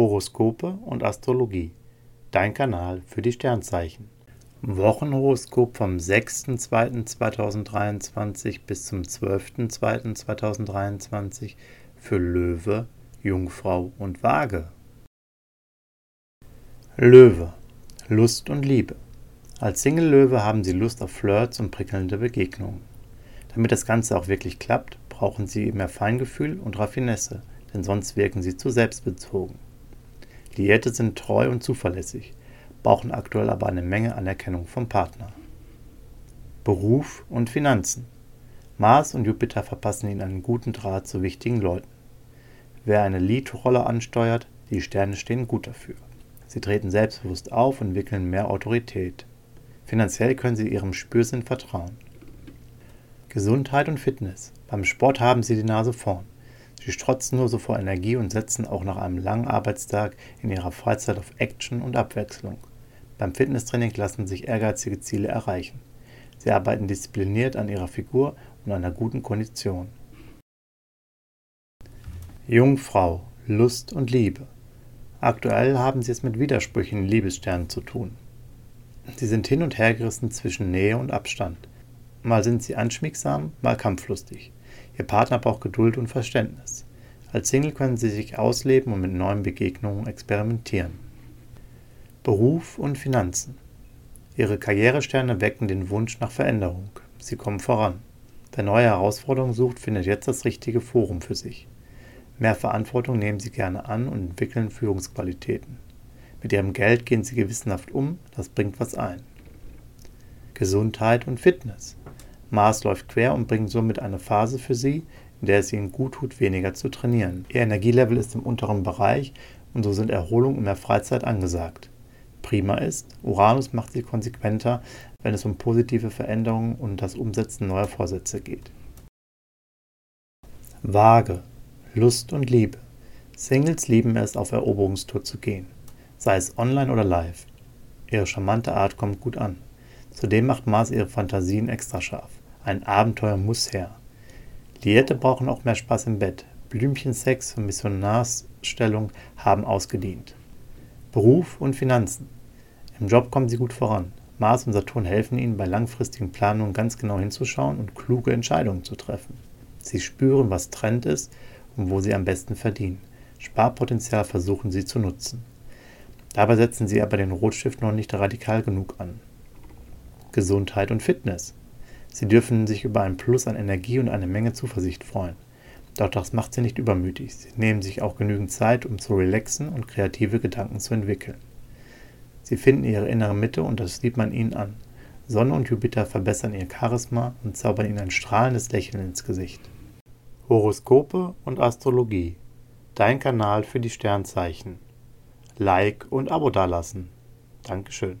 Horoskope und Astrologie. Dein Kanal für die Sternzeichen. Wochenhoroskop vom 6.2.2023 bis zum 12.2.2023 für Löwe, Jungfrau und Waage. Löwe. Lust und Liebe. Als Single-Löwe haben Sie Lust auf Flirts und prickelnde Begegnungen. Damit das Ganze auch wirklich klappt, brauchen Sie mehr Feingefühl und Raffinesse, denn sonst wirken Sie zu selbstbezogen. Liette sind treu und zuverlässig, brauchen aktuell aber eine Menge Anerkennung vom Partner. Beruf und Finanzen. Mars und Jupiter verpassen Ihnen einen guten Draht zu wichtigen Leuten. Wer eine Lead-Rolle ansteuert, die Sterne stehen gut dafür. Sie treten selbstbewusst auf und entwickeln mehr Autorität. Finanziell können Sie Ihrem Spürsinn vertrauen. Gesundheit und Fitness. Beim Sport haben Sie die Nase vorn. Sie strotzen nur so vor Energie und setzen auch nach einem langen Arbeitstag in ihrer Freizeit auf Action und Abwechslung. Beim Fitnesstraining lassen sich ehrgeizige Ziele erreichen. Sie arbeiten diszipliniert an ihrer Figur und einer guten Kondition. Jungfrau, Lust und Liebe. Aktuell haben sie es mit widersprüchlichen Liebessternen zu tun. Sie sind hin und her gerissen zwischen Nähe und Abstand. Mal sind sie anschmiegsam, mal kampflustig. Ihr Partner braucht Geduld und Verständnis. Als Single können sie sich ausleben und mit neuen Begegnungen experimentieren. Beruf und Finanzen. Ihre Karrieresterne wecken den Wunsch nach Veränderung. Sie kommen voran. Wer neue Herausforderungen sucht, findet jetzt das richtige Forum für sich. Mehr Verantwortung nehmen sie gerne an und entwickeln Führungsqualitäten. Mit ihrem Geld gehen sie gewissenhaft um, das bringt was ein. Gesundheit und Fitness. Mars läuft quer und bringt somit eine Phase für sie, in der es ihnen gut tut, weniger zu trainieren. Ihr Energielevel ist im unteren Bereich und so sind Erholung und mehr Freizeit angesagt. Prima ist, Uranus macht sie konsequenter, wenn es um positive Veränderungen und das Umsetzen neuer Vorsätze geht. Waage, Lust und Liebe. Singles lieben es, auf Eroberungstour zu gehen, sei es online oder live. Ihre charmante Art kommt gut an. Zudem macht Mars ihre Fantasien extra scharf. Ein Abenteuer muss her. Liette brauchen auch mehr Spaß im Bett. Blümchensex und Missionarsstellung haben ausgedient. Beruf und Finanzen. Im Job kommen sie gut voran. Mars und Saturn helfen ihnen bei langfristigen Planungen ganz genau hinzuschauen und kluge Entscheidungen zu treffen. Sie spüren, was Trend ist und wo sie am besten verdienen. Sparpotenzial versuchen sie zu nutzen. Dabei setzen sie aber den Rotstift noch nicht radikal genug an. Gesundheit und Fitness. Sie dürfen sich über ein Plus an Energie und eine Menge Zuversicht freuen. Doch das macht sie nicht übermütig. Sie nehmen sich auch genügend Zeit, um zu relaxen und kreative Gedanken zu entwickeln. Sie finden ihre innere Mitte und das sieht man ihnen an. Sonne und Jupiter verbessern ihr Charisma und zaubern ihnen ein strahlendes Lächeln ins Gesicht. Horoskope und Astrologie. Dein Kanal für die Sternzeichen. Like und Abo dalassen. Dankeschön.